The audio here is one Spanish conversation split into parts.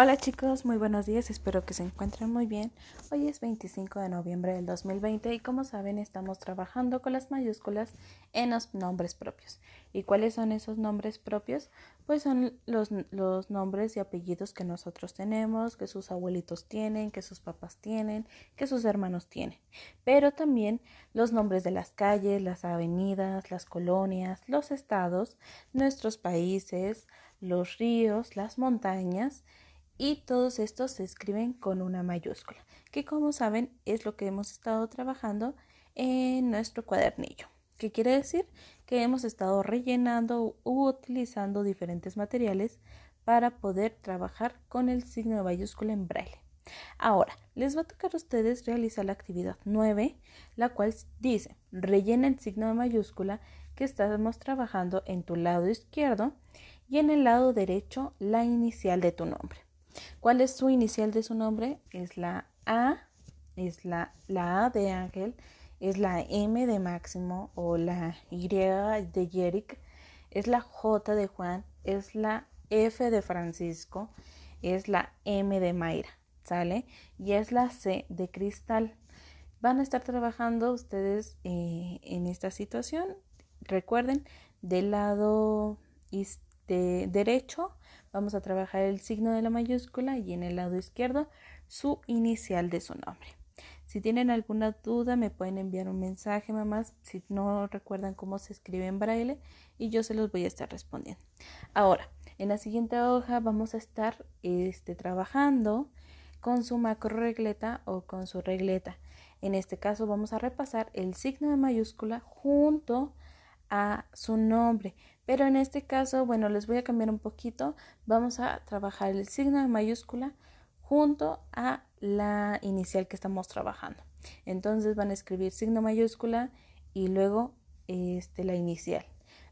Hola chicos, muy buenos días, espero que se encuentren muy bien. Hoy es 25 de noviembre del 2020 y como saben estamos trabajando con las mayúsculas en los nombres propios. ¿Y cuáles son esos nombres propios? Pues son los, los nombres y apellidos que nosotros tenemos, que sus abuelitos tienen, que sus papás tienen, que sus hermanos tienen. Pero también los nombres de las calles, las avenidas, las colonias, los estados, nuestros países, los ríos, las montañas, y todos estos se escriben con una mayúscula, que como saben es lo que hemos estado trabajando en nuestro cuadernillo. ¿Qué quiere decir? Que hemos estado rellenando u utilizando diferentes materiales para poder trabajar con el signo de mayúscula en braille. Ahora, les va a tocar a ustedes realizar la actividad 9, la cual dice, rellena el signo de mayúscula que estamos trabajando en tu lado izquierdo y en el lado derecho la inicial de tu nombre. ¿Cuál es su inicial de su nombre? Es la A, es la, la A de Ángel, es la M de Máximo o la Y de Yerick, es la J de Juan, es la F de Francisco, es la M de Mayra, ¿sale? Y es la C de Cristal. Van a estar trabajando ustedes eh, en esta situación. Recuerden, del lado derecho vamos a trabajar el signo de la mayúscula y en el lado izquierdo su inicial de su nombre. Si tienen alguna duda me pueden enviar un mensaje, mamás, si no recuerdan cómo se escribe en braille y yo se los voy a estar respondiendo. Ahora, en la siguiente hoja vamos a estar este, trabajando con su macro regleta o con su regleta. En este caso vamos a repasar el signo de mayúscula junto a su nombre. Pero en este caso, bueno, les voy a cambiar un poquito. Vamos a trabajar el signo de mayúscula junto a la inicial que estamos trabajando. Entonces van a escribir signo mayúscula y luego este, la inicial.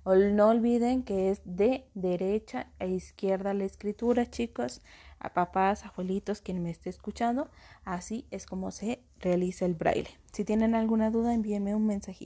No olviden que es de derecha a izquierda la escritura, chicos, a papás, abuelitos, quien me esté escuchando. Así es como se realiza el braille. Si tienen alguna duda, envíenme un mensajito.